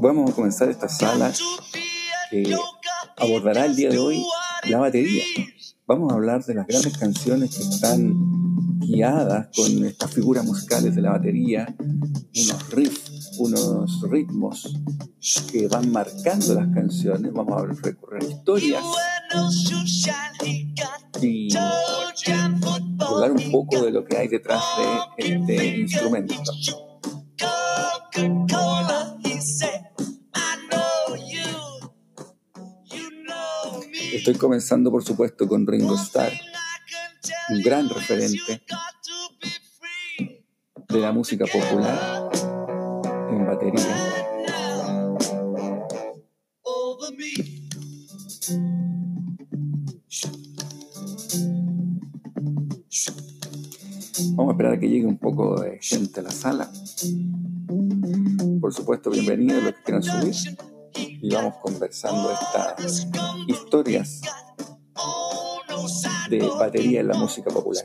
Vamos a comenzar esta sala que abordará el día de hoy la batería. Vamos a hablar de las grandes canciones que están guiadas con estas figuras musicales de la batería, unos riffs, unos ritmos que van marcando las canciones. Vamos a recorrer historias y hablar un poco de lo que hay detrás de este instrumento. Estoy comenzando, por supuesto, con Ringo Starr, un gran referente de la música popular en batería. Vamos a esperar a que llegue un poco de gente a la sala. Por supuesto, bienvenidos los que quieran subir. Y vamos conversando estas historias de batería en la música popular.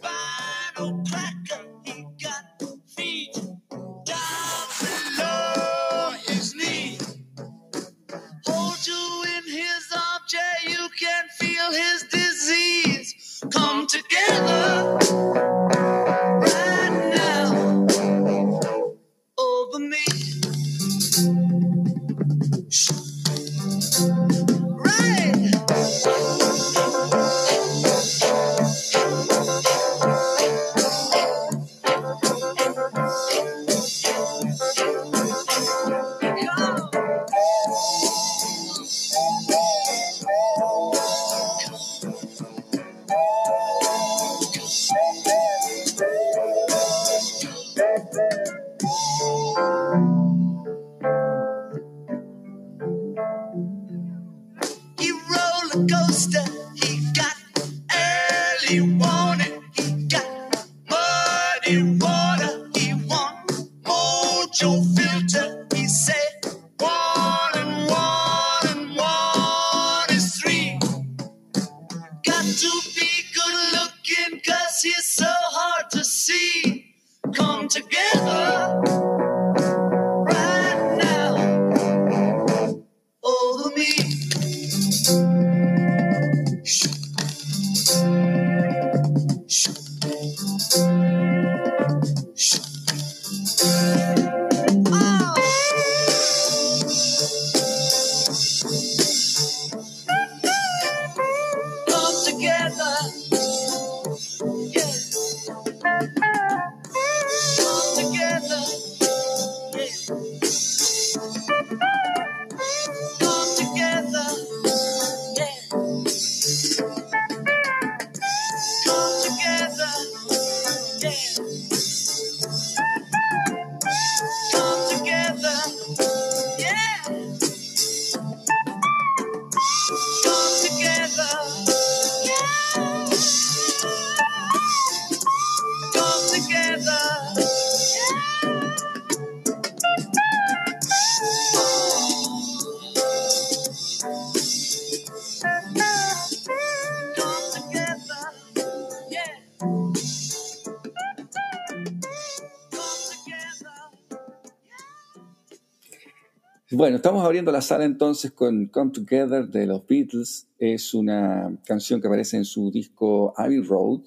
Bueno, estamos abriendo la sala entonces con Come Together de los Beatles. Es una canción que aparece en su disco Abbey Road.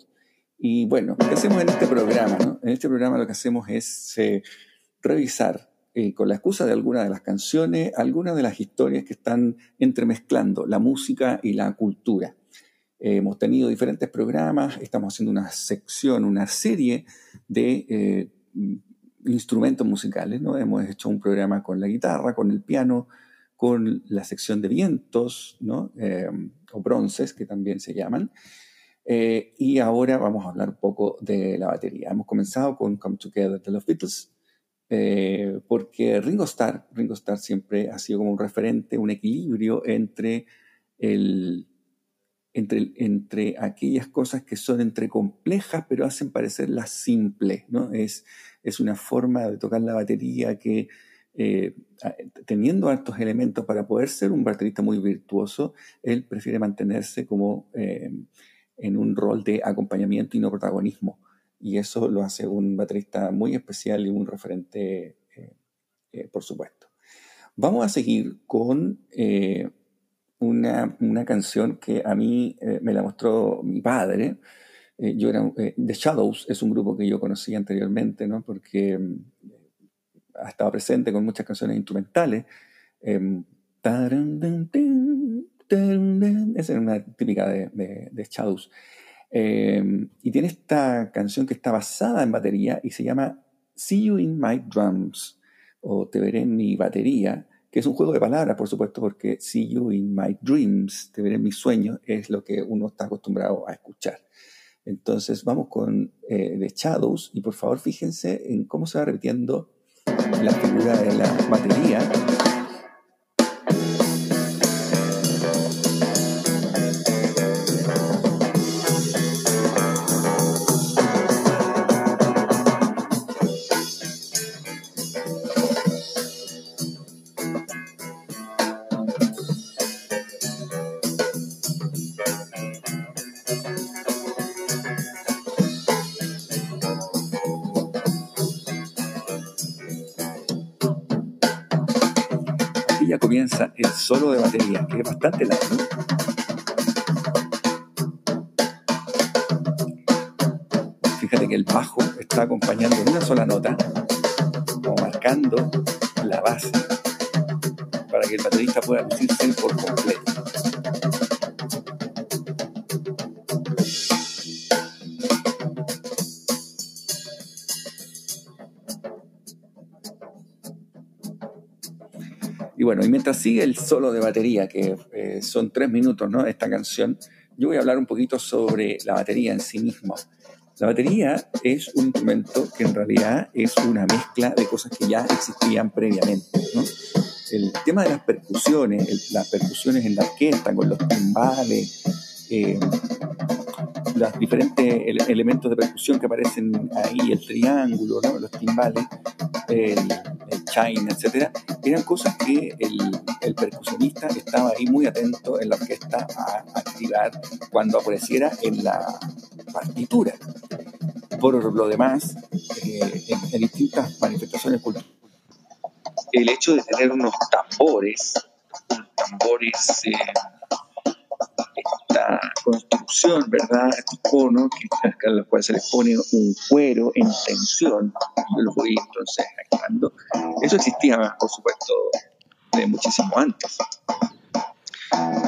Y bueno, ¿qué hacemos en este programa? En este programa lo que hacemos es eh, revisar, eh, con la excusa de algunas de las canciones, algunas de las historias que están entremezclando la música y la cultura. Eh, hemos tenido diferentes programas, estamos haciendo una sección, una serie de instrumentos musicales, ¿no? Hemos hecho un programa con la guitarra, con el piano, con la sección de vientos, ¿no? Eh, o bronces, que también se llaman. Eh, y ahora vamos a hablar un poco de la batería. Hemos comenzado con Come Together de los Beatles, eh, porque Ringo Starr, Ringo Starr siempre ha sido como un referente, un equilibrio entre el, entre, entre, aquellas cosas que son entre complejas pero hacen parecerlas simples, ¿no? Es, es una forma de tocar la batería que, eh, teniendo altos elementos para poder ser un baterista muy virtuoso, él prefiere mantenerse como eh, en un rol de acompañamiento y no protagonismo. y eso lo hace un baterista muy especial y un referente, eh, por supuesto. Vamos a seguir con una, una, canción que a mí me la mostró mi padre. yo era, The Shadows es un grupo que yo conocí anteriormente, ¿no? porque ha estado presente con muchas canciones instrumentales. Em, esa es una típica de Shadows. Em, y tiene esta canción que está basada en batería y se llama See You in My Drums o Te veré en mi batería, que es un juego de palabras, por supuesto, porque See You in My Dreams, Te veré en mis sueños, es lo que uno está acostumbrado a escuchar. Entonces vamos con eh, The Shadows y por favor fíjense en cómo se va repitiendo la figura de la batería solo de batería, que es bastante largo. Sigue el solo de batería, que eh, son tres minutos, ¿no? Esta canción, yo voy a hablar un poquito sobre la batería en sí misma. La batería es un instrumento que en realidad es una mezcla de cosas que ya existían previamente. El tema de las percusiones, las percusiones en la orquesta, con los timbales, eh, los diferentes elementos de percusión que aparecen ahí, el triángulo, los timbales, el, el chime, etcétera, eran cosas que el, percusionista estaba ahí muy atento en la orquesta a activar cuando apareciera en la partitura. Por lo demás, eh, en, distintas manifestaciones culturales, el hecho de tener unos tambores, tambores eh, esta construcción, ¿verdad? Estos conos a los cuales se les pone un cuero en tensión, los voy entonces activando. Eso existía, por supuesto, de muchísimo antes.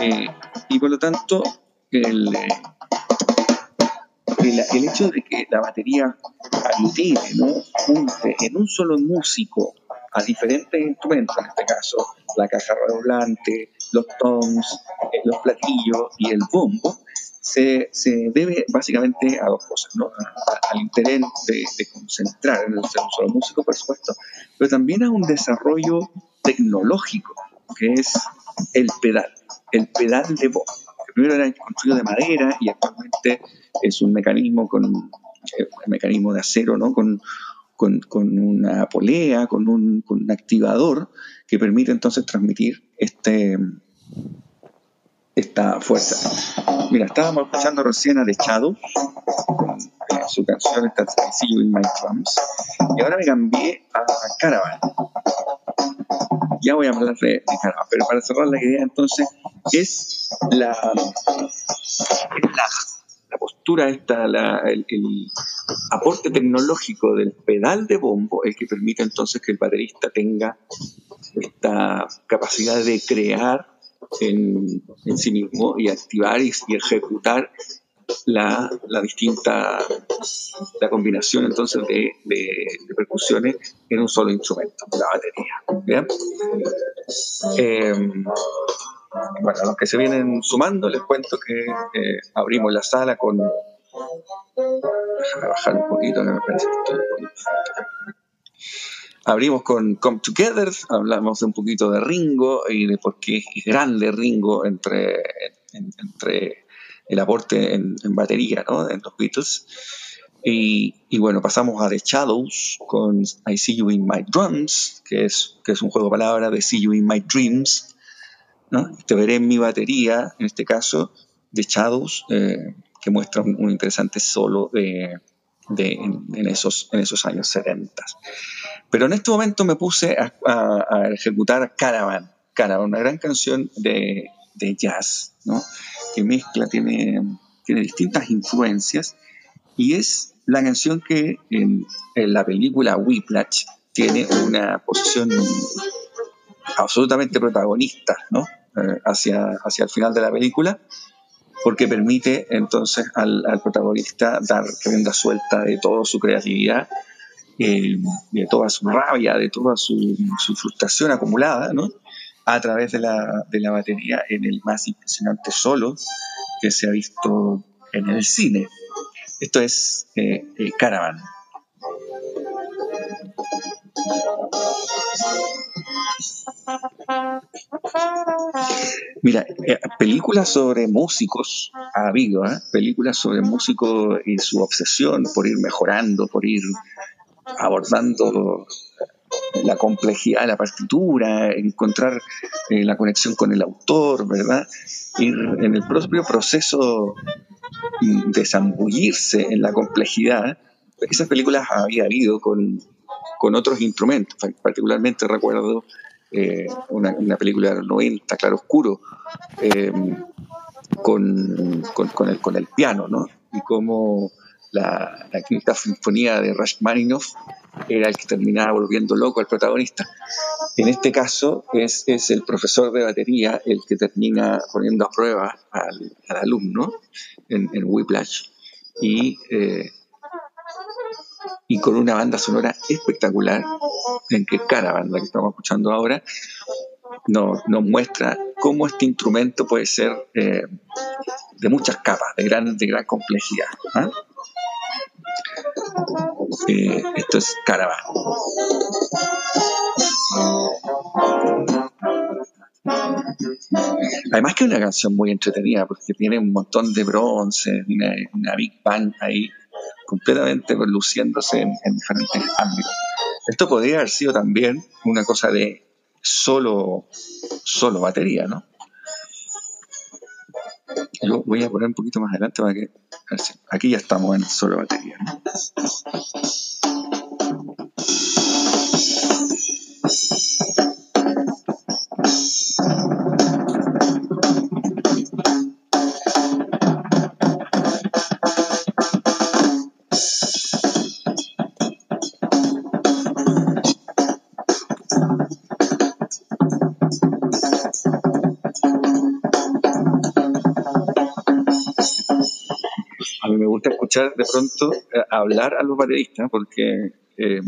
Eh, y por lo tanto, el, eh, el, hecho de que la batería aglutine, ¿no? junte en un solo músico a diferentes instrumentos, en este caso la caja redoblante, los toms, eh, los platillos y el bombo, se, se, debe básicamente a dos cosas, ¿no? al interés de, concentrar en el solo músico, por supuesto, pero también a un desarrollo tecnológico, que es el pedal, el pedal de que primero era construido de madera y actualmente es un mecanismo con un eh, mecanismo de acero, ¿no? Con, con, con una polea, con un, con un activador que permite entonces transmitir este, esta fuerza. Mira, estábamos escuchando recién a The Shadow con eh, su canción esta You in My Drums y ahora me cambié a Caravan. Ya voy a hablar de, Caravan, pero para cerrar la idea entonces es la postura esta, el, aporte tecnológico del pedal de bombo, el que permite entonces que el baterista tenga esta capacidad de crear en, sí mismo y activar y, ejecutar la, distinta la combinación entonces de, percusiones en un solo instrumento, la batería. Bueno, a los que se vienen sumando, les cuento que eh, abrimos la sala con. Déjame bajar un poquito, que me parece que Abrimos con Come Together, hablamos un poquito de Ringo y de por qué es grande Ringo entre, entre el aporte en, batería ¿no? en los Beatles. Y, y, bueno, pasamos a The Shadows con I See You in My Drums, que es, que es un juego de palabras de See You in My Dreams, te veré en mi batería, en este caso, de Shadows, eh, que muestra un, interesante solo de, en, esos, en esos años 70. Pero en este momento me puse a, ejecutar Caravan, Caravan, una gran canción de, jazz, ¿no? que mezcla, tiene, tiene distintas influencias y es la canción que en, la película Whiplash tiene una posición absolutamente protagonista, ¿no? Eh, hacia, hacia el final de la película, porque permite entonces al, protagonista dar rienda suelta de toda su creatividad, eh, de toda su rabia, de toda su, frustración acumulada, ¿no? a través de la, de la batería en el más impresionante solo que se ha visto en el cine. Esto es eh, Caravan. Mira, eh, películas sobre músicos ha habido, películas sobre músicos y su obsesión por ir mejorando, por ir abordando la complejidad de la partitura, encontrar la conexión con el autor, ¿verdad? Ir en el propio proceso desambullirse en la complejidad, esas películas había habido con, con otros instrumentos. Particularmente recuerdo eh, una, película de los 90, Claro Oscuro, eh, con, con, el, con el piano, ¿no? Y cómo la, la quinta sinfonía de Rashmaninoff era el que terminaba volviendo loco al protagonista. En este caso es, es el profesor de batería el que termina poniendo a prueba al, al alumno en, en Whiplash y, eh, y con una banda sonora espectacular en que cada banda que estamos escuchando ahora nos, muestra cómo este instrumento puede ser eh, de muchas capas, de gran, de gran complejidad. ¿ah? Eh, esto es Caravan. Además que es una canción muy entretenida porque tiene un montón de bronce, una, una Big Bang ahí completamente luciéndose en, diferentes ámbitos. Esto podría haber sido también una cosa de solo, solo batería, ¿no? Yo voy a poner un poquito más adelante para que... Aquí ya estamos en solo batería, ¿no? De pronto eh, hablar a los bateristas porque eh,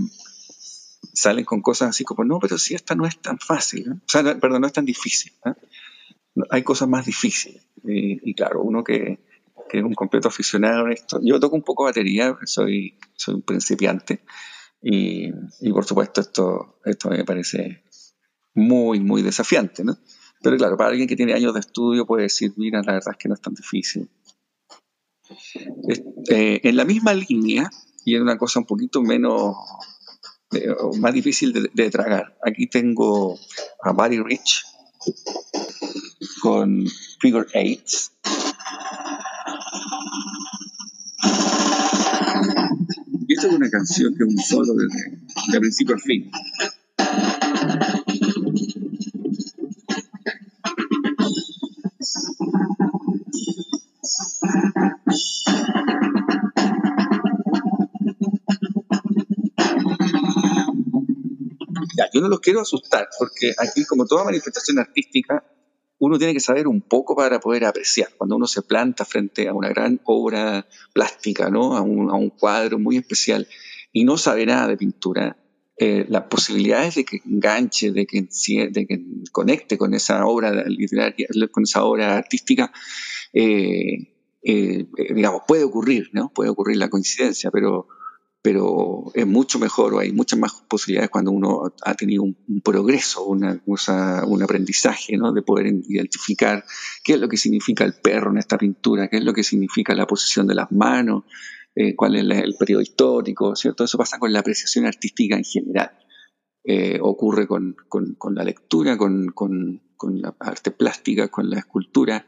salen con cosas así como, no, pero si esta no es tan fácil, o sea, perdón, no es tan difícil. Hay cosas más difíciles. Y, claro, uno que, es un completo aficionado en esto. Yo toco un poco batería, soy, soy un principiante. Y, y, por supuesto esto, esto me parece muy, muy desafiante, ¿no? Pero claro, para alguien que tiene años de estudio puede decir, mira, la verdad es que no es tan difícil. Eh, en la misma línea, y en una cosa un poquito menos, eh, más difícil de, tragar, aquí tengo a Buddy Rich con Figure Eights. Y esta es una canción que es un solo de principio a fin. Yo no los quiero asustar, porque aquí, como toda manifestación artística, uno tiene que saber un poco para poder apreciar. Cuando uno se planta frente a una gran obra plástica, ¿no? a, un, cuadro muy especial, y no sabe nada de pintura, eh, las posibilidades de que enganche, de que, de que conecte con esa obra literaria, con esa obra artística, eh, eh, digamos, puede ocurrir, ¿no? Puede ocurrir la coincidencia, pero pero es mucho mejor o hay muchas más posibilidades cuando uno ha tenido un, progreso, una, un aprendizaje, ¿no? de poder identificar qué es lo que significa el perro en esta pintura, qué es lo que significa la posición de las manos, eh, cuál es el periodo histórico, ¿cierto? Eso pasa con la apreciación artística en general. Eh, ocurre con, la lectura, con, con, la arte plástica, con la escultura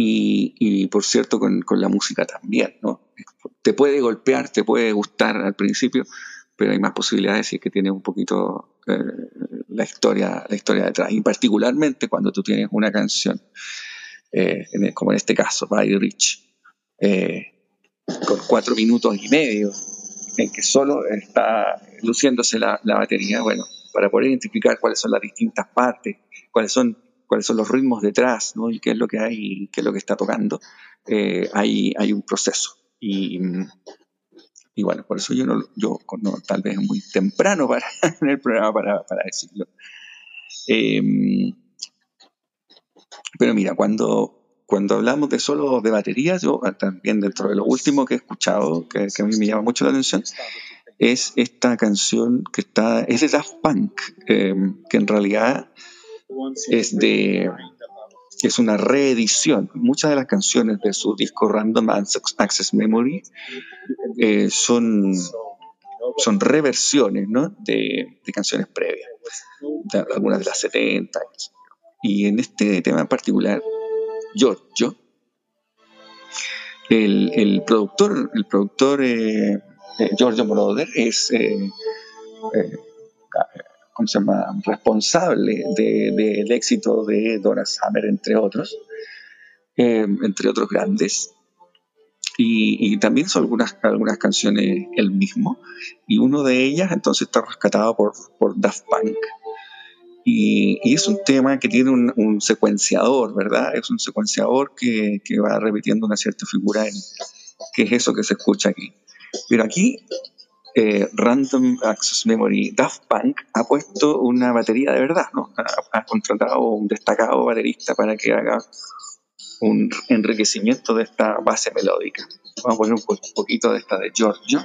y, y por cierto, con, la música también, ¿no? te puede golpear, te puede gustar al principio, pero hay más posibilidades si es que tienes un poquito eh, la historia, la historia detrás. Y particularmente cuando tú tienes una canción, eh, como en este caso, By Rich, eh, con cuatro minutos y medio, en que solo está luciéndose la, la, batería, bueno, para poder identificar cuáles son las distintas partes, cuáles son, cuáles son los ritmos detrás, ¿no? y qué es lo que hay, qué es lo que está tocando, hay, hay un proceso. Y, y bueno, por eso yo, no, yo tal vez muy temprano para, en el programa para, para decirlo. Em, pero mira, cuando, cuando hablamos de solo de baterías, yo también dentro de lo último que he escuchado, que, a mí me llama mucho la atención, es esta canción que está, es de Daft Punk, em, que en realidad es de es una reedición. Muchas de las canciones de su disco Random Access Memory eh, son, son reversiones ¿no? de, canciones previas, algunas de las 70. Y en este tema en particular, Giorgio, el, el productor, el productor eh, eh Giorgio Moroder es eh, ¿cómo se llama?, responsable del éxito de Donna Summer, entre otros, eh, entre otros grandes. Y, también son algunas, algunas canciones él mismo. Y uno de ellas entonces está rescatado por, por Daft Punk. Y, es un tema que tiene un, secuenciador, ¿verdad? Es un secuenciador que, que, va repitiendo una cierta figura, en, que es eso que se escucha aquí. Pero aquí eh, Random Access Memory Daft Punk ha puesto una batería de verdad, ¿no? Ha, contratado un destacado baterista para que haga un enriquecimiento de esta base melódica. Vamos a poner un poquito de esta de Giorgio.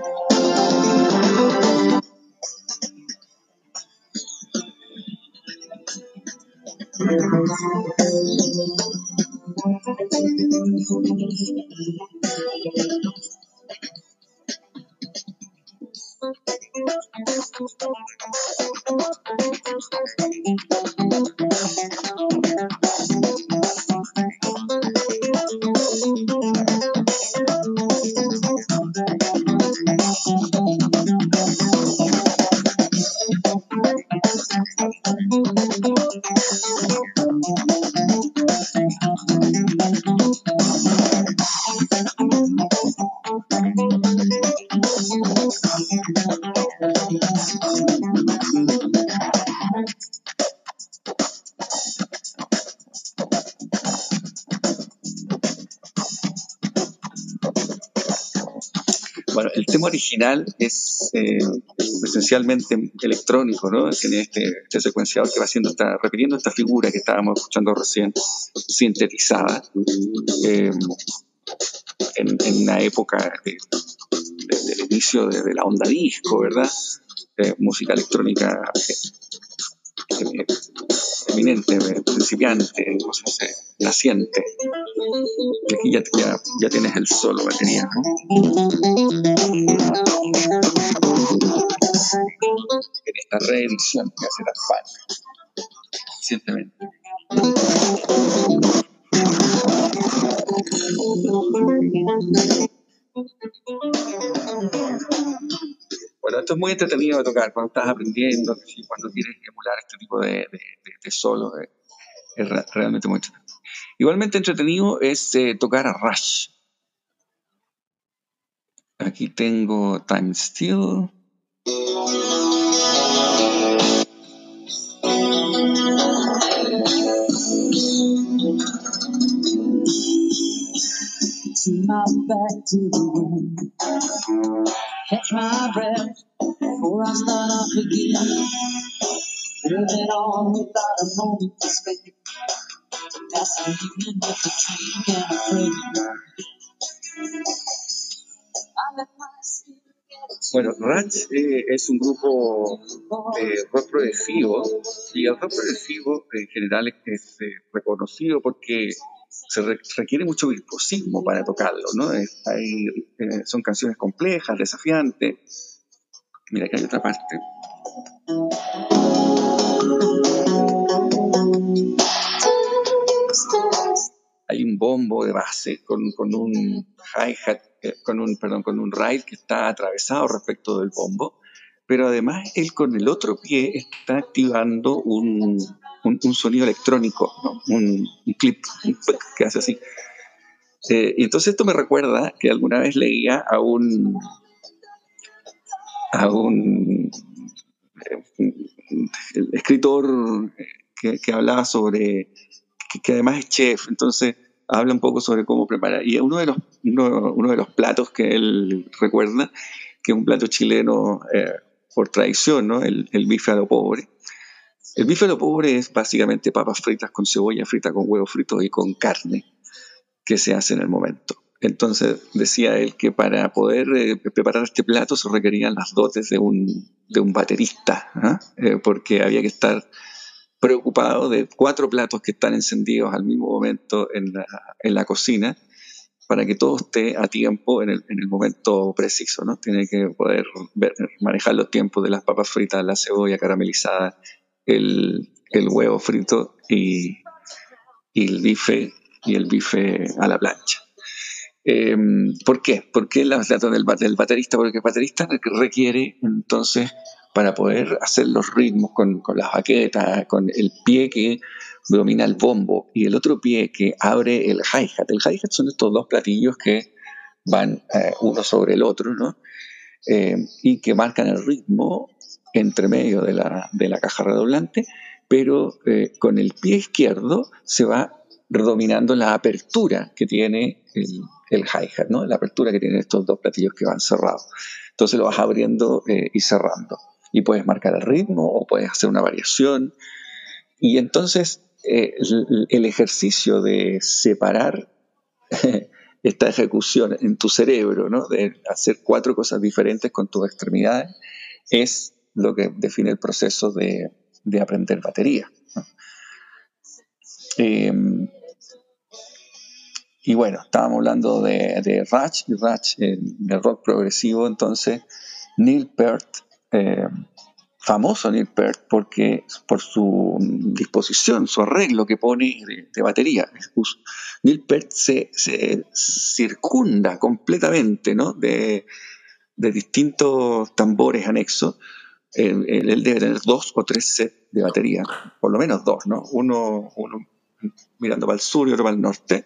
Thank you. Original es eh, esencialmente electrónico, ¿no? Tiene este, este, secuenciador que va haciendo, está repitiendo esta figura que estábamos escuchando recién, sintetizada, eh, en, en, una época del inicio de, la onda disco, ¿verdad? música electrónica eh, eminente, principiante, no sé, naciente. Y aquí ya, tienes el solo batería, ¿no? En esta reedición que hace la fan recientemente. Bueno, esto es muy entretenido de tocar cuando estás aprendiendo, cuando quieres emular este tipo de, de, de, solo, es realmente muy entretenido. Igualmente entretenido es eh, tocar a Rush. Aquí tengo Time Still. my back to the. Catch my breath before I start up all without a moment to Bueno, Ratch eh, es un grupo rock progresivo. Y el rock progresivo en general es, eh, reconocido porque se requiere mucho virtuosismo para tocarlo, ¿no? hay, eh, son canciones complejas, desafiantes. Mira, que hay otra parte. Hay un bombo de base con, un hi-hat eh, con un, perdón, con un rail que está atravesado respecto del bombo, pero además él con el otro pie está activando un, un, sonido electrónico, un, clip que hace así. Eh, y entonces esto me recuerda que alguna vez leía a un, a un eh, escritor que, hablaba sobre, que, además es chef, entonces habla un poco sobre cómo preparar. Y uno de los, uno, de los platos que él recuerda, que es un plato chileno eh, por tradición, ¿no? el, el pobre, el bife pobre es básicamente papas fritas con cebolla frita, con huevos fritos y con carne que se hace en el momento. Entonces decía él que para poder eh, preparar este plato se requerían las dotes de un, de un baterista, ¿ah? eh, porque había que estar preocupado de cuatro platos que están encendidos al mismo momento en la, en la cocina para que todo esté a tiempo en el, en el momento preciso. ¿no? Tiene que poder manejar los tiempos de las papas fritas, la cebolla caramelizada, el, huevo frito y, el bife y el bife a la plancha. Em, ¿Por qué? ¿Por qué los datos del, del baterista? Porque el baterista requiere entonces para poder hacer los ritmos con, con, las baquetas, con el pie que domina el bombo y el otro pie que abre el hi-hat. El hi-hat son estos dos platillos que van eh, uno sobre el otro, ¿no? Em, y que marcan el ritmo entre medio de la, de la caja redoblante, pero eh, con el pie izquierdo se va dominando la apertura que tiene el, el hi-hat, ¿no? la apertura que tienen estos dos platillos que van cerrados. Entonces lo vas abriendo eh, y cerrando. Y puedes marcar el ritmo o puedes hacer una variación. Y entonces eh, el, ejercicio de separar esta ejecución en tu cerebro, ¿no? de hacer cuatro cosas diferentes con tus extremidades, es lo que define el proceso de, aprender batería. Em, y bueno, estábamos hablando de, de Ratch y Ratch, de rock progresivo, entonces Neil Peart, em, famoso Neil Peart, porque por su disposición, su arreglo que pone de, batería, Neil Peart se, circunda completamente ¿no? de, de distintos tambores anexos él, debe tener dos o tres sets de batería, por lo menos dos, ¿no? Uno, uno mirando para el sur y otro para el norte.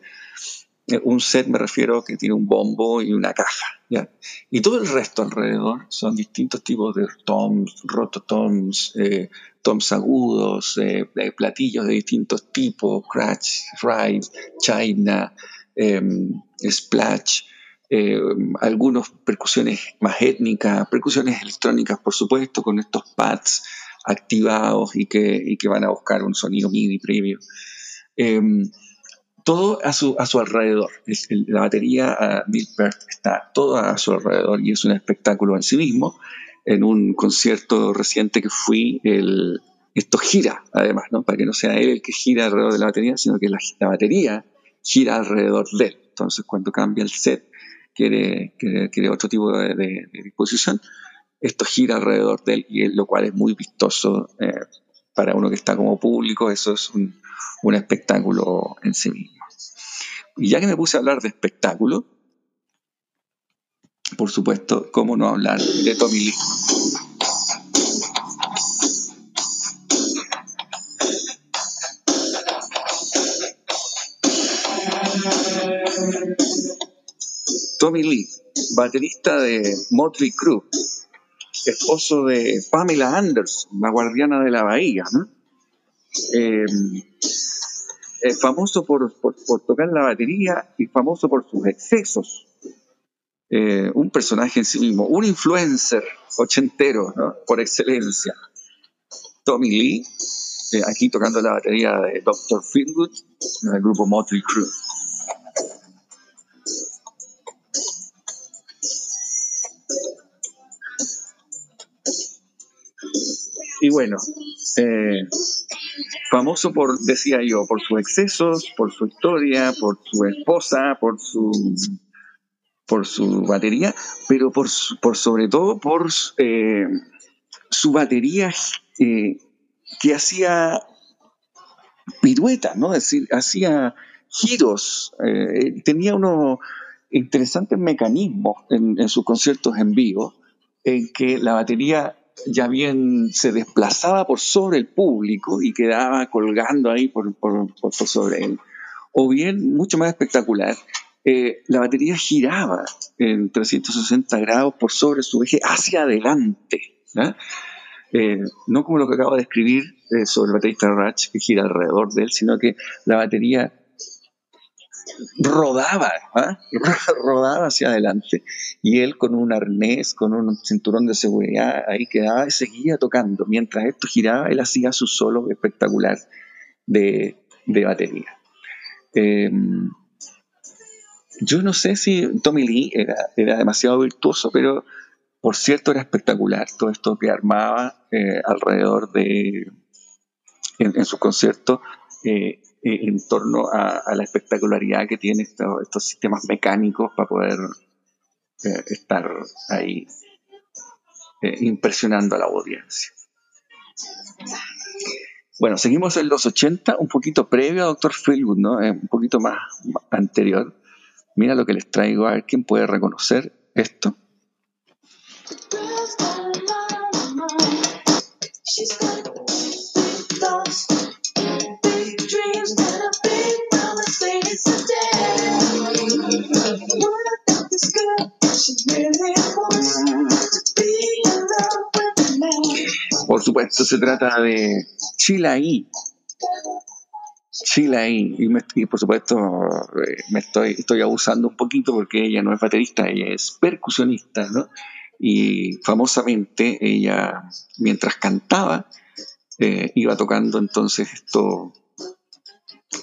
Eh, un set me refiero que tiene un bombo y una caja, ¿ya? Y todo el resto alrededor son distintos tipos de toms, rototoms, eh, toms agudos, eh, platillos de distintos tipos, crash, ride, china, em, splash, eh, algunas percusiones más étnicas, percusiones electrónicas, por supuesto, con estos pads activados y que, que van a buscar un sonido MIDI previo. Em, todo a su, a su alrededor. la batería a Bill Peart está todo a su alrededor y es un espectáculo en sí mismo. En un concierto reciente que fui, el, esto gira, además, ¿no? para que no sea él el que gira alrededor de la batería, sino que la, batería gira alrededor de él. Entonces, cuando cambia el set, quiere, quiere, otro tipo de, disposición, esto gira alrededor de él, y lo cual es muy vistoso eh, para uno que está como público, eso es un, un, espectáculo en sí mismo. Y ya que me puse a hablar de espectáculo, por supuesto, ¿cómo no hablar de Tommy Lee? Tommy Lee, baterista de Motley Crue, esposo de Pamela Anderson, la guardiana de la bahía, ¿no? Eh, famoso por, tocar la batería y famoso por sus excesos. Eh, un personaje en sí mismo, un influencer ochentero, ¿no? por excelencia. Tommy Lee, eh, aquí tocando la batería de Dr. Feelgood, del grupo Motley Crue. Y bueno, eh, famoso por, decía yo, por sus excesos, por su historia, por su esposa, por su, por su batería, pero por, por sobre todo por eh, su batería eh, que hacía piruetas, ¿no? Es decir, hacía giros, tenía uno, interesantes mecanismos en, sus conciertos en vivo, en que la batería ya bien se desplazaba por sobre el público y quedaba colgando ahí por, por, por sobre él. O bien, mucho más espectacular, eh, la batería giraba en 360 grados por sobre su eje hacia adelante. Eh, no como lo que acabo de escribir eh, sobre el baterista Ratch, que gira alrededor de él, sino que la batería rodaba, ¿ah? rodaba hacia adelante. Y él con un arnés, con un cinturón de seguridad, ahí quedaba y seguía tocando. Mientras esto giraba, él hacía su solo espectacular de, batería. Em, yo no sé si Tommy Lee era, era, demasiado virtuoso, pero por cierto era espectacular todo esto que armaba eh, alrededor de, en, su concierto, eh, eh, en torno a, la espectacularidad que tienen estos, sistemas mecánicos para poder eh, estar ahí eh, impresionando a la audiencia. Bueno, seguimos en los 80, un poquito previo a Dr. Philwood, ¿no? un poquito más, anterior. Mira lo que les traigo, a ver quién puede reconocer esto. Por supuesto, se trata de Chilaí. Chilaí. Y, y por supuesto, eh, me estoy, estoy abusando un poquito porque ella no es baterista, ella es percusionista, ¿no? Y famosamente ella, mientras cantaba, eh, iba tocando entonces esto,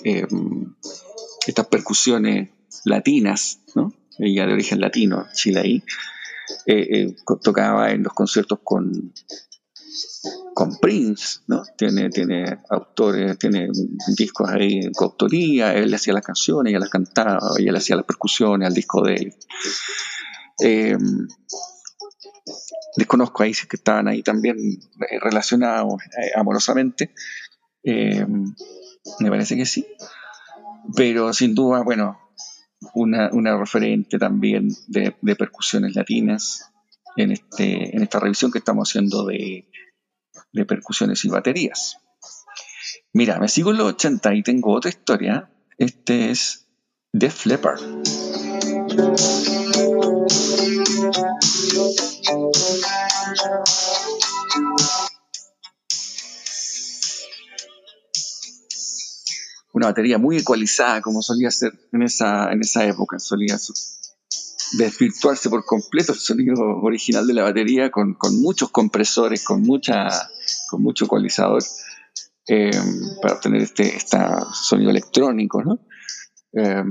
eh, estas percusiones latinas, ¿no? Ella de origen latino, Chilaí, tocaba en los conciertos con con Prince, ¿no? Tiene, tiene autores, tiene discos ahí con autoría, él hacía las canciones, ella las cantaba, ella le hacía las percusiones al disco de él. Eh, desconozco ahí si que estaban ahí también eh, relacionados eh, amorosamente. me parece que sí. Pero sin duda, bueno, una, referente también de, percusiones latinas en, este, en esta revisión que estamos haciendo de de percusiones y baterías. Mira, me sigo en los 80 y tengo otra historia. Este es Def Leppard. Una batería muy ecualizada, como solía ser en esa, en esa época. Solía desvirtuarse por completo el sonido original de la batería con, con muchos compresores, con mucha con mucho ecualizador eh, para obtener este, este sonido electrónico ¿no? Eh,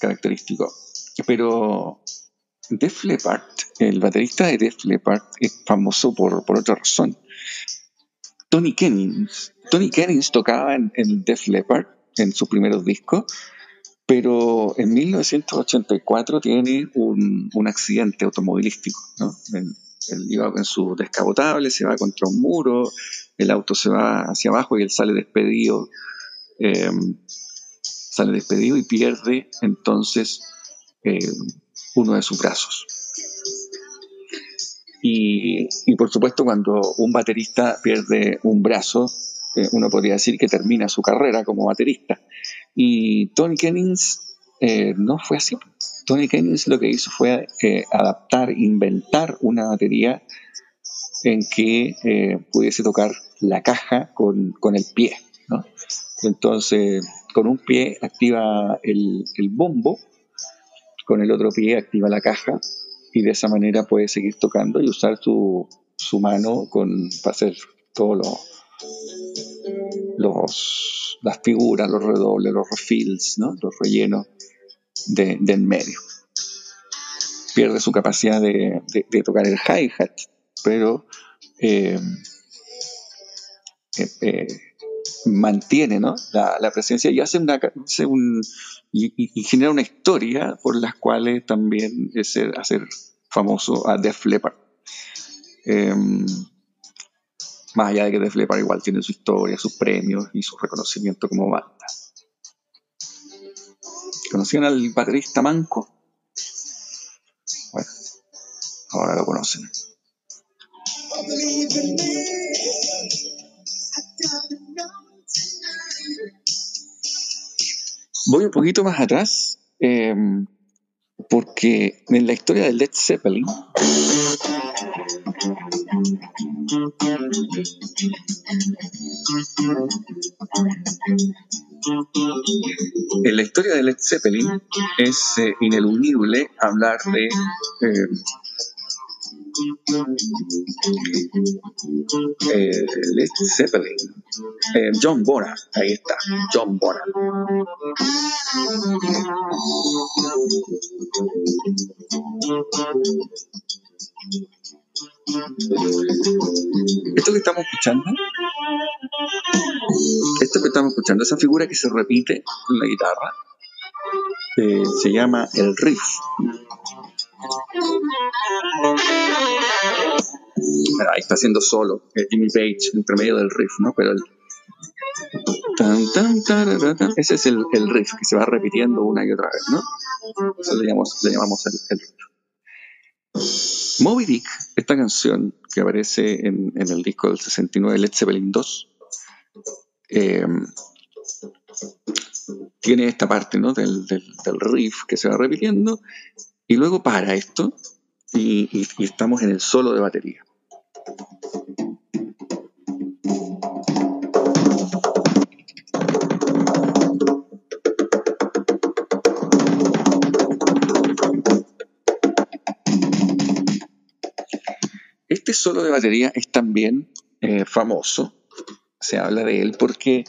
característico. Pero Def Leppard, el baterista de Def Leppard, es famoso por, por otra razón. Tony Kennings. Tony Kennings tocaba en, Def Leppard en sus primeros discos, pero en 1984 tiene un, un accidente automovilístico. ¿no? él iba en su descapotable, se va contra un muro, el auto se va hacia abajo y él sale despedido, eh, sale despedido y pierde entonces eh, uno de sus brazos. Y, por supuesto cuando un baterista pierde un brazo, eh, uno podría decir que termina su carrera como baterista. Y Tony Kennings no fue así. Tony Kennings lo que hizo fue adaptar, inventar una batería en que eh, pudiese tocar la caja con, el pie. Entonces, con un pie activa el, bombo, con el otro pie activa la caja y de esa manera puede seguir tocando y usar su, mano con, para hacer todos los, las figuras, los redobles, los refills, los rellenos de, en medio. Pierde su capacidad de, de tocar el hi-hat, pero eh, eh, eh, mantiene la, presencia y hace una y, genera una historia por las cuales también es hacer famoso a Def Leppard. Más allá de que Def Leppard igual tiene su historia, sus premios y su reconocimiento como banda. ¿Conocían al baterista Manco? ahora lo conocen. Voy un poquito más atrás, em, porque en la historia de Led Zeppelin, en la historia de Led Zeppelin es eh, ineludible hablar de eh, eh, Led Zeppelin, John Bonham, ahí está, John Bonham. Esto que estamos escuchando, esto que estamos escuchando, esa figura que se repite en la guitarra, eh, se llama el riff. Ahí está haciendo solo Jimmy Page entre medio del riff, ¿no? Pero el, ese es el, riff que se va repitiendo una y otra vez, ¿no? Eso le llamamos, le llamamos el riff. Moby Dick, esta canción que aparece en, el disco del 69 Led Zeppelin 2, em, tiene esta parte ¿no? del, riff que se va repitiendo y luego para esto y estamos en el solo de batería. Este solo de batería es también eh, famoso, se habla de él, porque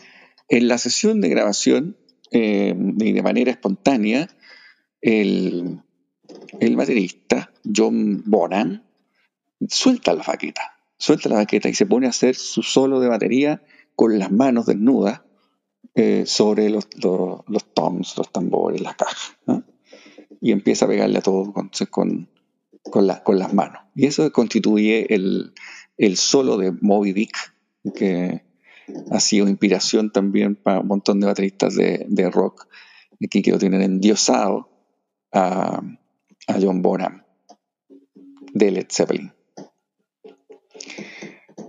en la sesión de grabación, eh, de manera espontánea, el, baterista John Bonham suelta la baqueta, suelta la baqueta y se pone a hacer su solo de batería con las manos desnudas eh, sobre los, toms, los tambores, las cajas. Y empieza a pegarle a todo con, con, con las manos. Y eso constituye el, solo de Moby Dick, que ha sido inspiración también para un montón de bateristas de, rock, aquí que lo tienen endiosado a, a John Bonham de Led Zeppelin.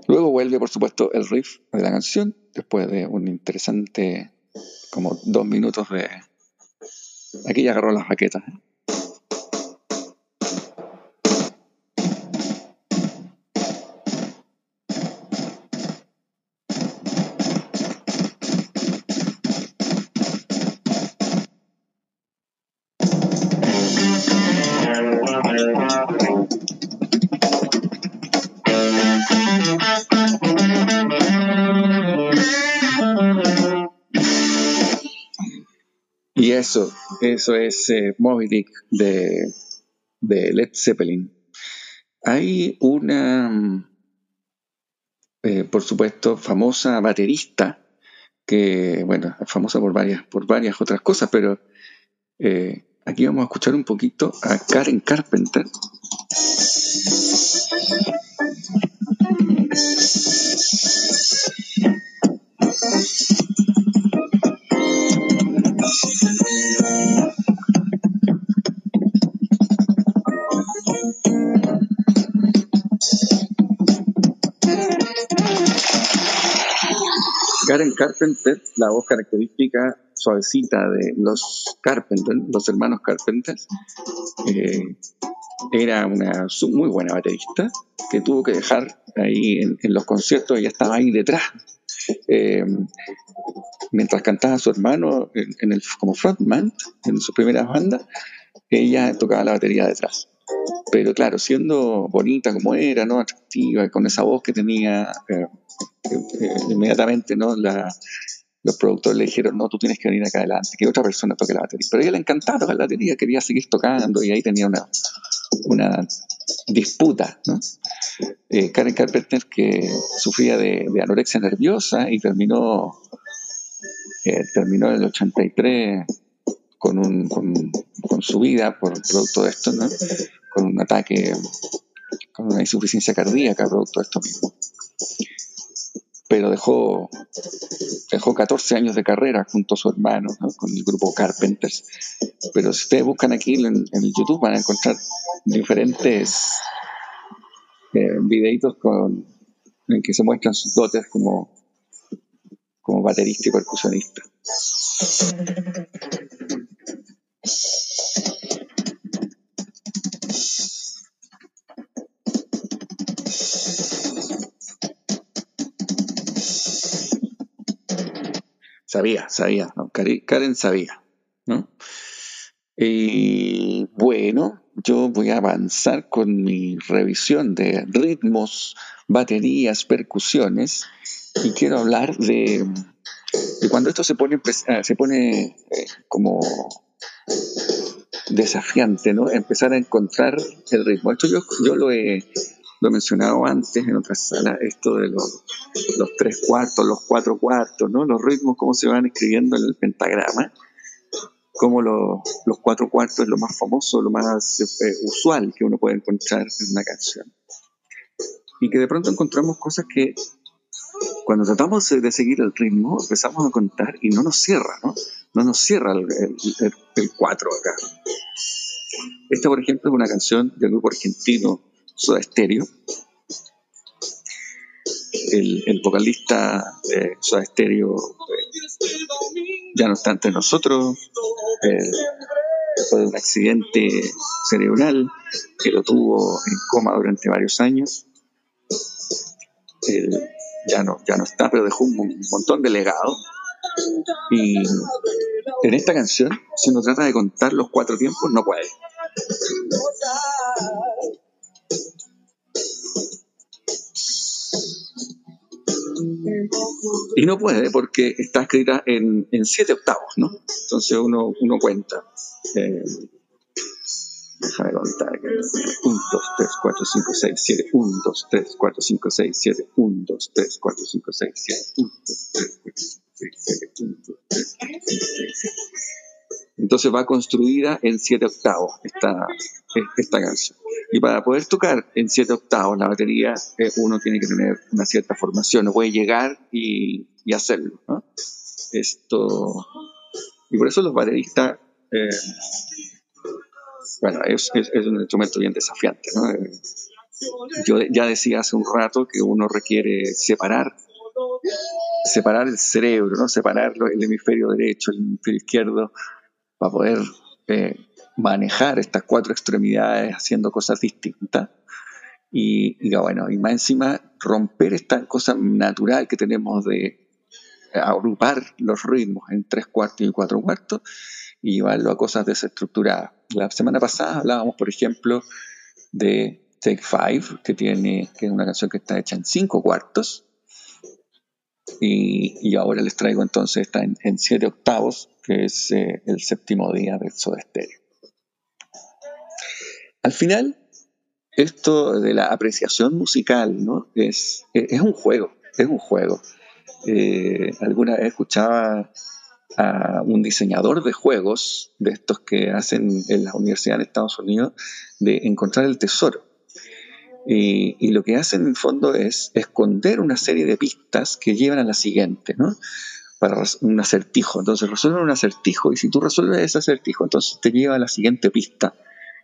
Luego vuelve, por supuesto, el riff de la canción, después de un interesante, como dos minutos de... Aquí ya agarró las baquetas. ¿eh? Eso, eso es eh, Dick de, Led Zeppelin. Hay una, eh, por supuesto, famosa baterista que, bueno, famosa por varias, por varias otras cosas, pero eh, aquí vamos a escuchar un poquito a Karen Carpenter. Karen Carpenter, la voz característica suavecita de los Carpenter, los hermanos Carpenter, eh, era una muy buena baterista que tuvo que dejar ahí en, los conciertos, ella estaba ahí detrás. Eh, mientras cantaba su hermano en, el, como frontman en su primera banda, ella tocaba la batería detrás. Pero claro, siendo bonita como era, ¿no? atractiva, con esa voz que tenía, eh, eh, inmediatamente ¿no? los productores le dijeron, no, tú tienes que venir acá adelante, que otra persona toque la batería. Pero a ella le encantaba tocar la batería, quería seguir tocando y ahí tenía una, una disputa. ¿no? Eh, Karen Carpenter que sufría de, anorexia nerviosa y terminó, eh, terminó en el 83 con, un, con, su vida por producto de esto, ¿no? con un ataque, con una insuficiencia cardíaca producto de esto mismo pero dejó, dejó 14 años de carrera junto a su hermano, con el grupo Carpenters. Pero si ustedes buscan aquí en, YouTube van a encontrar diferentes eh, videitos en que se muestran sus dotes como, como baterista y percusionista. Sabía, sabía. Karen sabía, ¿no? Y bueno, yo voy a avanzar con mi revisión de ritmos, baterías, percusiones, y quiero hablar de, cuando esto se pone, ah, se pone eh, como desafiante, ¿no? Empezar a encontrar el ritmo. Esto yo, yo lo he lo he mencionado antes en otras salas, esto de los, tres cuartos, los cuatro cuartos, ¿no? Los ritmos, cómo se van escribiendo en el pentagrama, cómo los cuatro cuartos es lo más famoso, lo más eh, usual que uno puede encontrar en una canción. Y que de pronto encontramos cosas que cuando tratamos de seguir el ritmo, empezamos a contar y no nos cierra, ¿no? No nos cierra el, el, cuatro acá. Esta, por ejemplo, es una canción del grupo argentino Soda Stereo. El, vocalista de Soda Stereo eh, ya no está entre nosotros. Eh, fue un accidente cerebral que lo tuvo en coma durante varios años. ya, no, ya no está, pero dejó un, montón de legado. Y en esta canción, si uno trata de contar los cuatro tiempos, no puede. Y no puede porque está escrita en, siete octavos, ¿no? Entonces uno, uno cuenta. Eh, déjame contar. 1, 2, 3, 4, 5, 6, 7. 1, 2, 3, 4, 5, 6, 7. 1, 2, 3, 4, 5, 6, 7. 1, 2, 3, 4, 5, 6, 7. 1, 2, 3, 4, 5, 6, 7. Entonces va construida en siete octavos esta, esta canción. Y para poder tocar en siete octavos la batería, eh, uno tiene que tener una cierta formación, no puede llegar y, y hacerlo. ¿no? Esto, y por eso los bateristas, eh, bueno, es, es, un instrumento bien desafiante. ¿no? Eh, yo ya decía hace un rato que uno requiere separar separar el cerebro, ¿no? separar el hemisferio derecho, el hemisferio izquierdo, para poder eh, manejar estas cuatro extremidades haciendo cosas distintas. Y, y, bueno, y más encima romper esta cosa natural que tenemos de agrupar los ritmos en tres cuartos y cuatro cuartos y llevarlo a cosas desestructuradas. La semana pasada hablábamos, por ejemplo, de Take Five, que tiene que es una canción que está hecha en cinco cuartos, y, ahora les traigo entonces, está en, siete octavos, que es eh, el séptimo día de Soda Stereo. Al final, esto de la apreciación musical, ¿no? Es, es un juego, es un juego. Eh, alguna vez escuchaba a un diseñador de juegos, de estos que hacen en la universidad de Estados Unidos, de encontrar el tesoro. Y, lo que hacen en el fondo es esconder una serie de pistas que llevan a la siguiente, ¿no? Para un acertijo. Entonces resuelven un acertijo y si tú resuelves ese acertijo, entonces te lleva a la siguiente pista.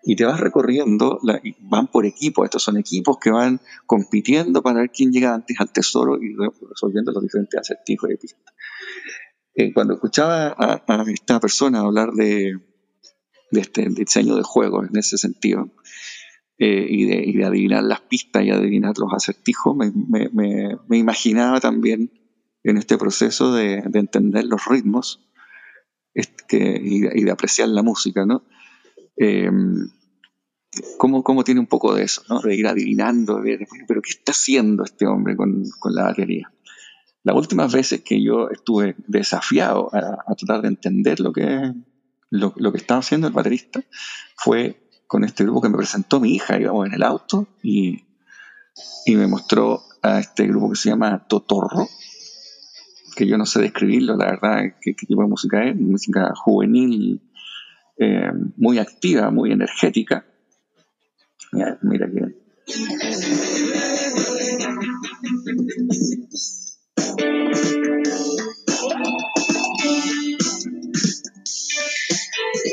Y te vas recorriendo, van por equipos, estos son equipos que van compitiendo para ver quién llega antes al tesoro y resolviendo los diferentes acertijos y pistas. Eh, cuando escuchaba a, esta persona hablar de, de este diseño de juegos en ese sentido, eh, y, de, adivinar las pistas y adivinar los acertijos, me, imaginaba también en este proceso de, entender los ritmos y, de apreciar la música, ¿no? Eh, cómo, tiene un poco de eso, ¿no? De ir adivinando, pero ¿qué está haciendo este hombre con, la batería? Las últimas veces que yo estuve desafiado a, tratar de entender lo que, lo, lo que estaba haciendo el baterista fue con este grupo que me presentó mi hija, íbamos en el auto y, me mostró a este grupo que se llama Totorro, que yo no sé describirlo, la verdad, qué, tipo de música es, música juvenil, eh, muy activa, muy energética. Mira, mira.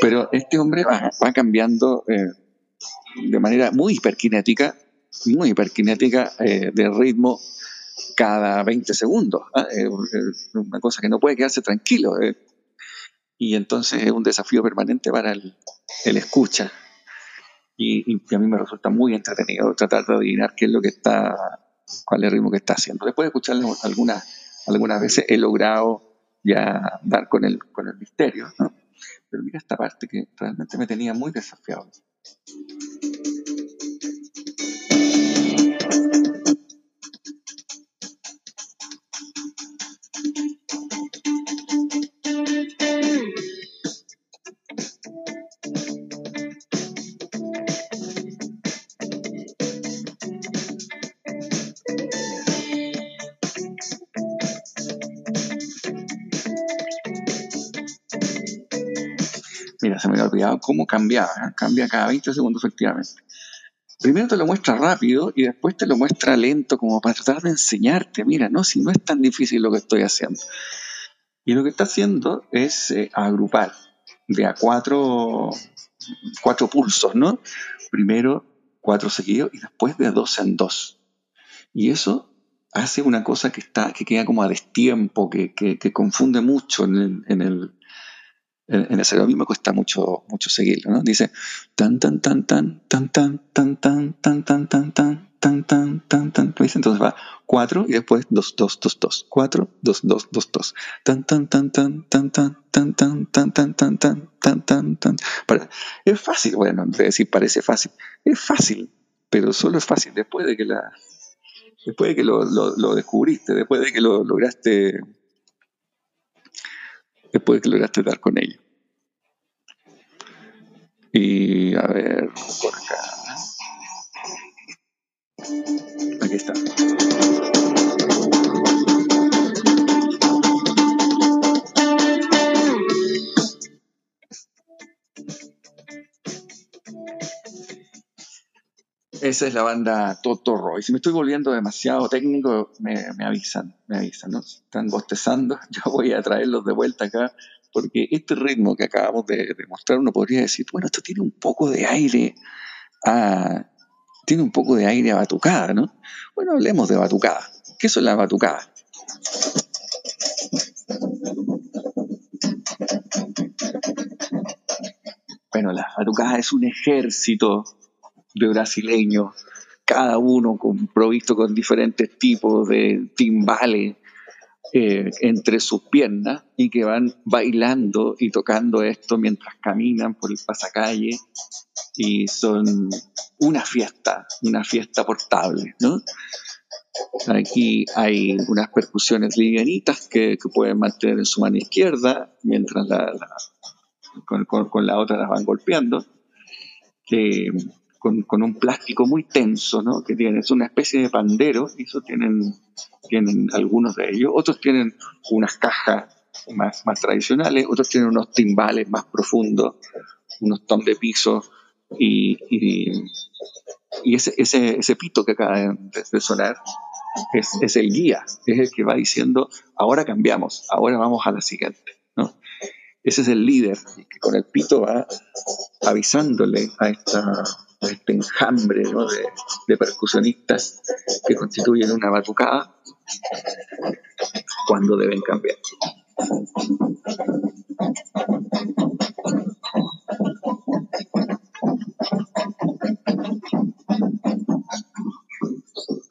Pero este hombre va, cambiando eh, de manera muy hiperkinética muy hiperkinética eh, de ritmo cada 20 segundos. ¿ah? una cosa que no puede quedarse tranquilo. Eh. y entonces es un desafío permanente para el, escucha. Y, y, a mí me resulta muy entretenido tratar de adivinar qué es lo que está, cuál es el ritmo que está haciendo. Después de escucharlo algunas, algunas veces he logrado ya dar con el, con el misterio, ¿no? Pero mira esta parte que realmente me tenía muy desafiado. Se me había olvidado cómo cambiaba. ¿eh? Cambia cada 20 segundos, efectivamente. Primero te lo muestra rápido y después te lo muestra lento, como para tratar de enseñarte. Mira, no, si no es tan difícil lo que estoy haciendo. Y lo que está haciendo es eh, agrupar de a cuatro, cuatro pulsos, ¿no? Primero cuatro seguidos y después de dos en dos. Y eso hace una cosa que está, que queda como a destiempo, que, que, confunde mucho en el, en el cerebro a mí me cuesta mucho, mucho seguirlo, ¿no? Dice tan, tan, tan, tan, tan, tan, tan, tan, tan, tan, tan, tan, tan, tan, tan, tan, entonces va 4 y después 2, 2, 2, 2, 4, 2, 2, 2, 2, tan, tan, tan, tan, tan, tan, tan, tan, tan, tan, tan, tan, tan, tan, tan. Es fácil, bueno, decir parece fácil, es fácil, pero solo es fácil después de que la, después de que lo, lo, lo descubriste, después de que lo lograste después de que lograste dar con ello. Y a ver, por acá. Aquí está. Esa es la banda Totoro. Y si me estoy volviendo demasiado técnico, me, avisan, me avisan, ¿no? Están bostezando, yo voy a traerlos de vuelta acá, porque este ritmo que acabamos de, mostrar, uno podría decir, bueno, esto tiene un poco de aire a, tiene un poco de aire a batucada, ¿no? Bueno, hablemos de batucada. ¿Qué son las batucadas? Bueno, la batucada es un ejército de brasileños, cada uno con, provisto con diferentes tipos de timbales eh, entre sus piernas y que van bailando y tocando esto mientras caminan por el pasacalle y son una fiesta, una fiesta portable, ¿no? Aquí hay unas percusiones livianitas que, pueden mantener en su mano izquierda mientras la, con, la otra las van golpeando con, un plástico muy tenso, ¿no? Que tiene, es una especie de pandero, y eso tienen, tienen algunos de ellos. Otros tienen unas cajas más, más tradicionales, otros tienen unos timbales más profundos, unos tom de piso, y, y, ese, ese, ese, pito que acaba de, sonar es, el guía, es el que va diciendo, ahora cambiamos, ahora vamos a la siguiente. ¿no? Ese es el líder, que con el pito va avisándole a esta, este enjambre de, percusionistas que constituyen una batucada cuando deben cambiar.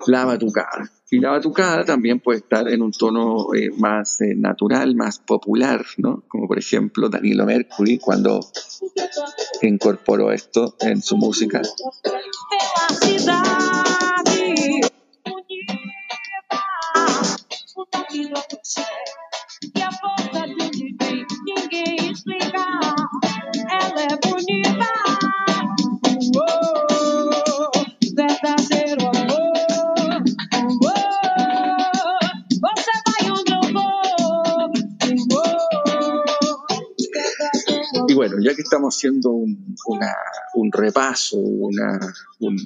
La batucada. Y la batucada también puede estar en un tono eh, más eh, natural, más popular, ¿no? Como por ejemplo Danilo Mercury cuando incorporó esto en su música. Ya que estamos haciendo un, repaso, una, un,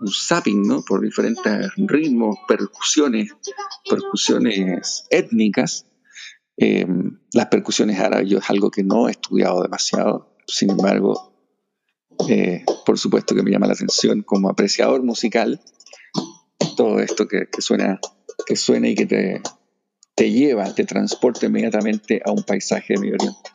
un zapping ¿no? por diferentes ritmos, percusiones, percusiones étnicas, em, las percusiones árabes es algo que no he estudiado demasiado, sin embargo, eh, por supuesto que me llama la atención como apreciador musical, todo esto que, suena, que suena y que te, te lleva, te transporta inmediatamente a un paisaje de mi Oriente.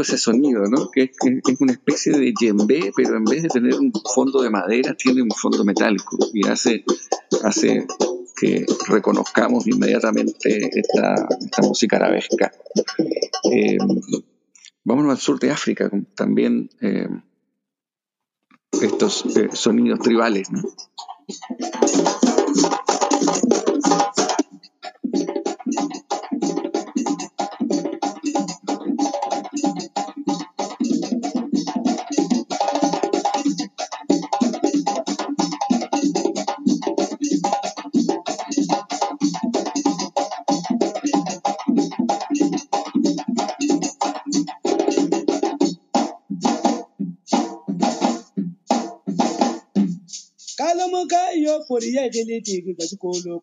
Ese sonido, ¿no? Que es, una especie de djembe, pero en vez de tener un fondo de madera, tiene un fondo metálico y hace, hace que reconozcamos inmediatamente esta, música arabesca. Eh, vámonos al sur de África, también eh, estos eh, sonidos tribales, ¿no? for ye dele tigi gaji kolo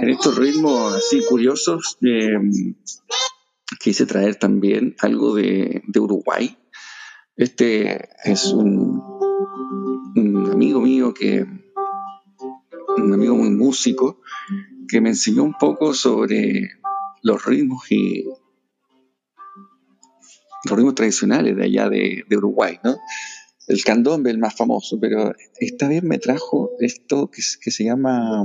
en estos ritmos así curiosos, eh, quise traer también algo de, Uruguay. Este es un, amigo mío que, un amigo muy músico, que me enseñó un poco sobre los ritmos y los ritmos tradicionales de allá de, Uruguay, ¿no? El candombe, el más famoso, pero esta vez me trajo esto que se llama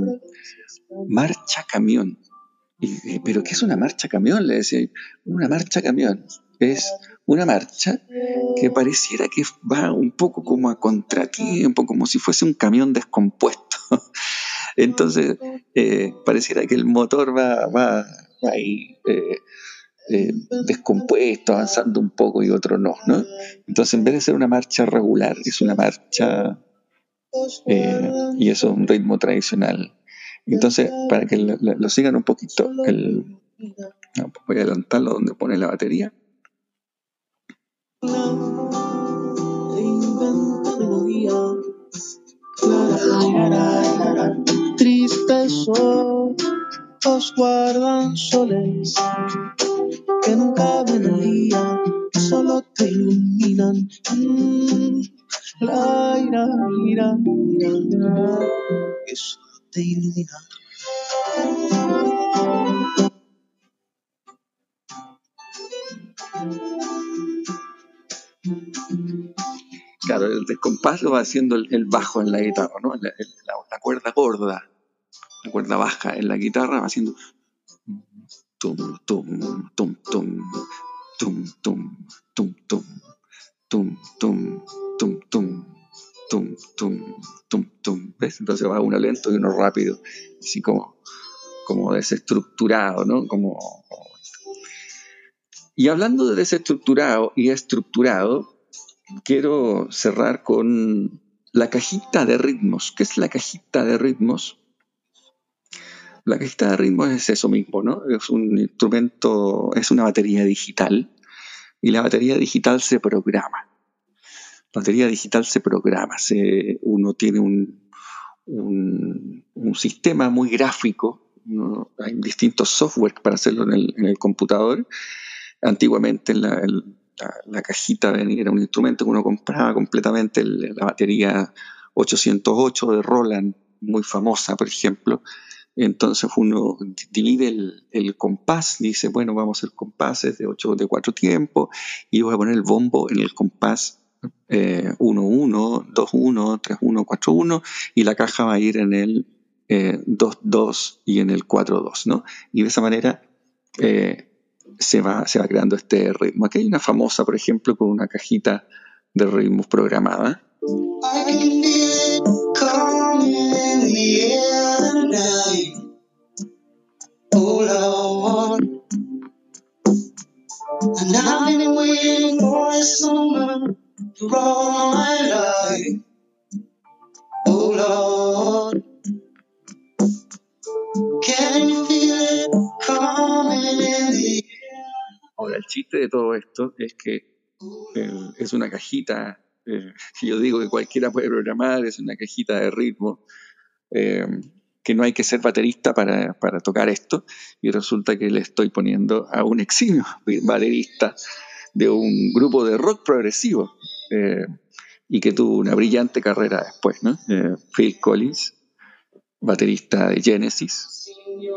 marcha camión. Y, ¿Pero qué es una marcha camión? Le decía, una marcha camión. Es una marcha que pareciera que va un poco como a contratiempo, como si fuese un camión descompuesto. Entonces, eh, pareciera que el motor va, va, ahí eh, eh, descompuesto, avanzando un poco y otro no, no. Entonces, en vez de ser una marcha regular, es una marcha y eso es un ritmo tradicional entonces, para que lo, sigan un poquito, el, voy a adelantarlo donde pone la batería. Tristes ojos guardan soles que nunca ven el día, solo te iluminan. Mm, la ira, ira, ira, ira, eso Claro, el descompás lo va haciendo el, bajo en la guitarra, ¿no? La, cuerda gorda, la cuerda baja en la guitarra va haciendo tum tum tum tum tum tum tum tum tum tum tum tum tum, tum, tum, tum. ¿Ves? Entonces va uno lento y uno rápido, así como, como desestructurado, ¿no? Como, Y hablando de desestructurado y estructurado, quiero cerrar con la cajita de ritmos. ¿Qué es la cajita de ritmos? La cajita de ritmos es eso mismo, ¿no? Es un instrumento, es una batería digital y la batería digital se programa batería digital se programa, uno tiene un, un, sistema muy gráfico, hay distintos software para hacerlo en el, computador. Antiguamente la, la, cajita era un instrumento que uno compraba completamente la batería 808 de Roland, muy famosa, por ejemplo. Entonces uno divide el, compás, dice, bueno, vamos a hacer compases de 8 de 4 tiempos y voy a poner el bombo en el compás 1-1, 2-1, 3-1, 4-1 y la caja va a ir en el 2-2 eh, y en el 4-2, ¿no? Y de esa manera eh, se, va, se va creando este ritmo. Aquí hay una famosa, por ejemplo, con una cajita de ritmos programada. Ahora, el chiste de todo esto es que eh, es una cajita, eh, yo digo que cualquiera puede programar, es una cajita de ritmo, eh, que no hay que ser baterista para, para, tocar esto, y resulta que le estoy poniendo a un eximio baterista de un grupo de rock progresivo, y que tuvo una brillante carrera después, ¿no? Phil Collins, baterista de Genesis,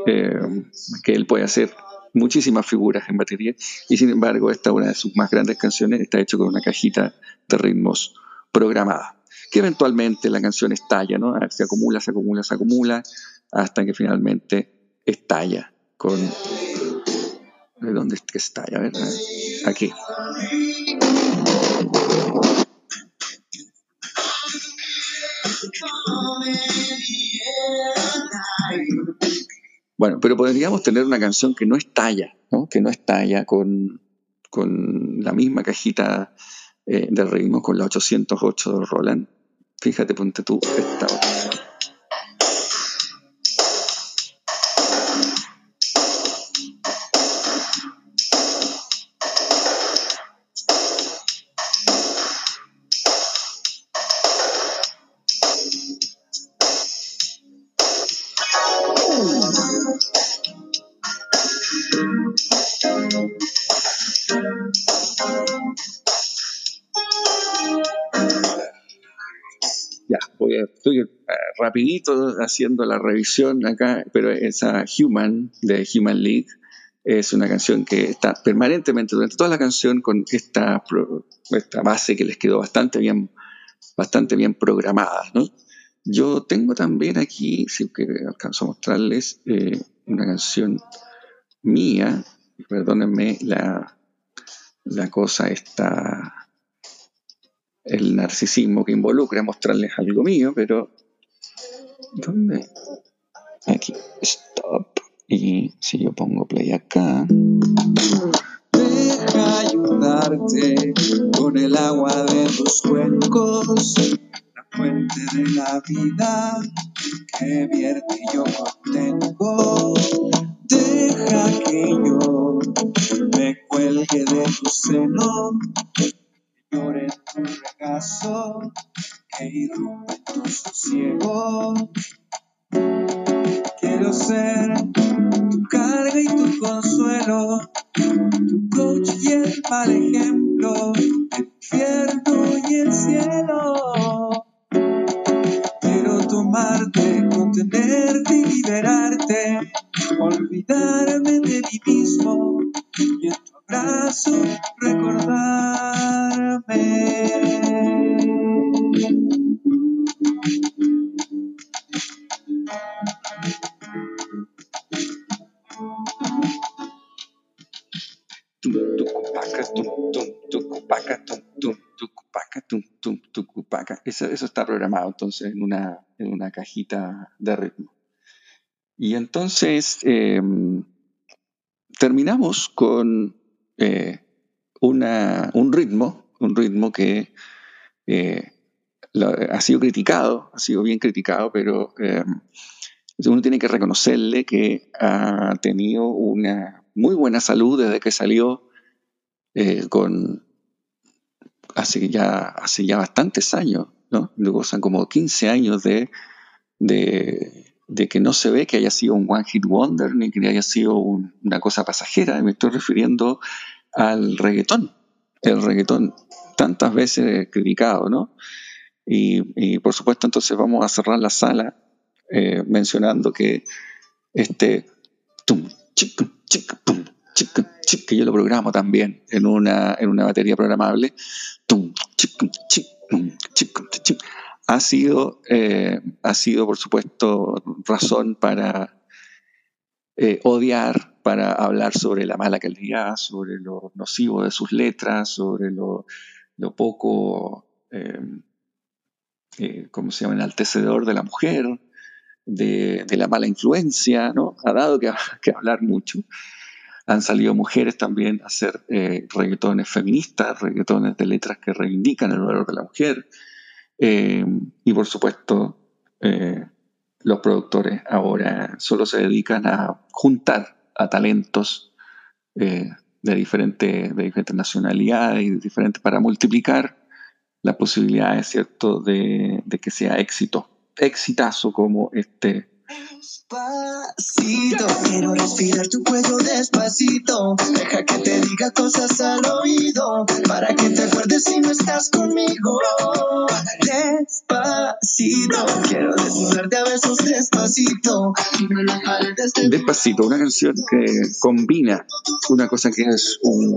que él puede hacer muchísimas figuras en batería y sin embargo esta una de sus más grandes canciones está hecho con una cajita de ritmos programada que eventualmente la canción estalla, ¿no? Se acumula, se acumula, se acumula hasta que finalmente estalla con... ¿De dónde que estalla? A ver, aquí. Bueno, pero podríamos tener una canción que no estalla, ¿no? que no estalla con, con la misma cajita eh, de ritmo, con la 808 de Roland. Fíjate, ponte tú esta otra. Rapidito haciendo la revisión acá, pero esa Human de Human League es una canción que está permanentemente durante toda la canción con esta, esta base que les quedó bastante bien, bastante bien programada. Yo tengo también aquí, si que alcanzo a mostrarles, eh, una canción mía, perdónenme la, la cosa está el narcisismo que involucra mostrarles algo mío, pero ¿dónde? Aquí, stop. Y si yo pongo play acá. Deja ayudarte con el agua de tus cuencos, la fuente de la vida que vierte yo contengo. Deja que yo me cuelgue de tu seno llore tu regazo, que irrumpe tu sosiego. Quiero ser tu carga y tu consuelo, tu coach y el mal ejemplo, el infierno y el cielo. Quiero tomarte, contenerte y liberarte, olvidarme de mí mismo y en tu abrazo recordarme. Eso, está programado entonces en una, en una cajita de ritmo. Y entonces em, terminamos con eh, una, un ritmo, un ritmo que eh, ha sido criticado, ha sido bien criticado, pero em, uno tiene que reconocerle que ha tenido una muy buena salud desde que salió eh, con hace ya, hace ya bastantes años, ¿no? Son como 15 años de, de, que no se ve que haya sido un one hit wonder ni que haya sido una cosa pasajera. Me estoy refiriendo al reggaetón. El reggaetón tantas veces criticado, ¿no? Y, por supuesto, entonces vamos a cerrar la sala eh, mencionando que este tum, que yo lo programo también en una, en una batería programable, ha sido, eh, ha sido, por supuesto, razón para eh, odiar, para hablar sobre la mala calidad, sobre lo nocivo de sus letras, sobre lo, poco, eh, eh, ¿cómo se llama?, enaltecedor de la mujer, de, la mala influencia, ¿no? Ha dado que, hablar mucho. Han salido mujeres también a hacer reggaetones feministas, reggaetones de letras que reivindican el valor de la mujer. y por supuesto, los productores ahora solo se dedican a juntar a talentos eh, de, diferentes, de diferentes nacionalidades y diferentes para multiplicar las posibilidades, ¿cierto?, de, de que sea éxito, exitazo como este Despacito, quiero respirar tu cuello despacito. Deja que te diga cosas al oído. Para que te acuerdes si no estás conmigo. Despacito, quiero desnudarte a besos despacito. Despacito, una canción que combina una cosa que es un,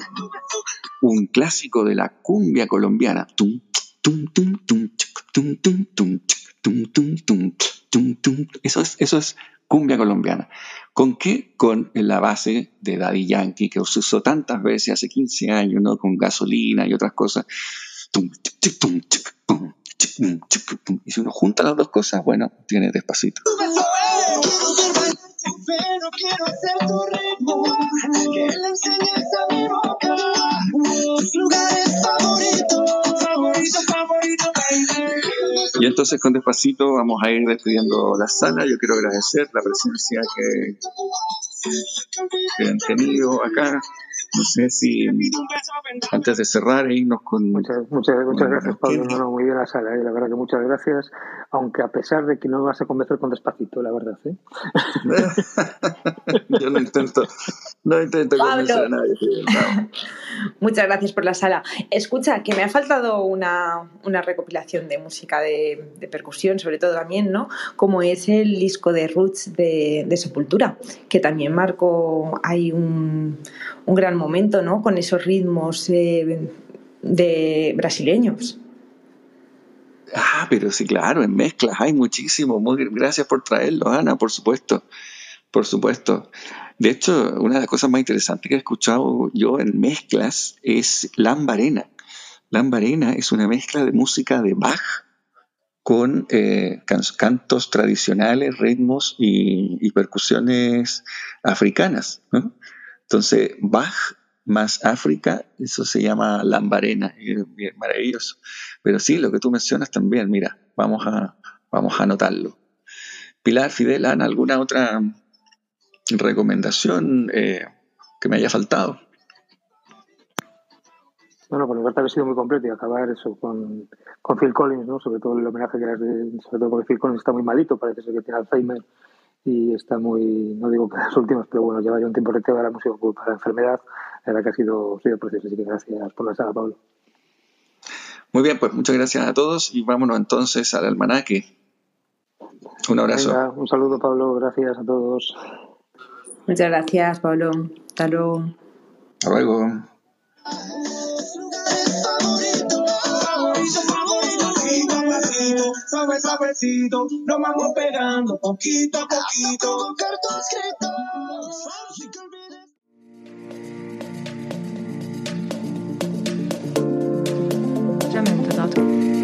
un clásico de la cumbia colombiana. Tum, tum, tum, tum, tum, tum, tum, tum, tum, tum. Eso es, eso es cumbia colombiana. ¿Con qué? Con la base de Daddy Yankee, que se usó tantas veces hace 15 años, ¿no? Con gasolina y otras cosas. Y si uno junta las dos cosas, bueno, tiene despacito. Pero quiero ser tu ritmo, que le enseñes a mi boca tus lugares favoritos, favorito, favorito, Y entonces con despacito vamos a ir despidiendo la sala. Yo quiero agradecer la presencia que, que han tenido acá no sé si antes de cerrar e irnos con... Muchas, muchas, muchas gracias, Pablo. muy bien la sala, ¿eh? la verdad que muchas gracias, aunque a pesar de que no vas a convencer con despacito, la verdad. ¿eh? Yo no intento, no intento convencer a nadie. Muchas gracias por la sala. Escucha, que me ha faltado una, una recopilación de música de, de, percusión, sobre todo también, ¿no? Como es el disco de Roots de, de Sepultura, que también marcó hay un, un gran momento, ¿no? Con esos ritmos eh, de brasileños. Ah, pero sí, claro, en mezclas hay muchísimo. Muy, gracias por traerlo, Ana, por supuesto. Por supuesto. De hecho, una de las cosas más interesantes que he escuchado yo en mezclas es Lambarena. Lambarena es una mezcla de música de Bach con eh, cantos tradicionales, ritmos y, percusiones africanas. Entonces, Bach más África, eso se llama lambarena, es maravilloso. Pero sí, lo que tú mencionas también, mira, vamos a, vamos a anotarlo. Pilar, Fidel, Ana, ¿alguna otra recomendación eh, que me haya faltado? Bueno, por mi parte ha sido muy completo y acabar eso con, con Phil Collins, ¿no? Sobre todo el homenaje que le de, sobre todo porque Phil Collins está muy malito, parece ser que tiene Alzheimer y está muy, no digo que las últimas, pero bueno, lleva ya un tiempo retirado la música para la enfermedad, la verdad que ha sido, sido precioso, así que gracias por la sala, Pablo. Muy bien, pues muchas gracias a todos y vámonos entonces al almanaque. Un abrazo. un saludo, Pablo, gracias a todos. Muchas gracias, Pablo. Hasta luego. Hasta luego. Suave, suavecito, nos vamos pegando poquito a poquito. Cemento dato.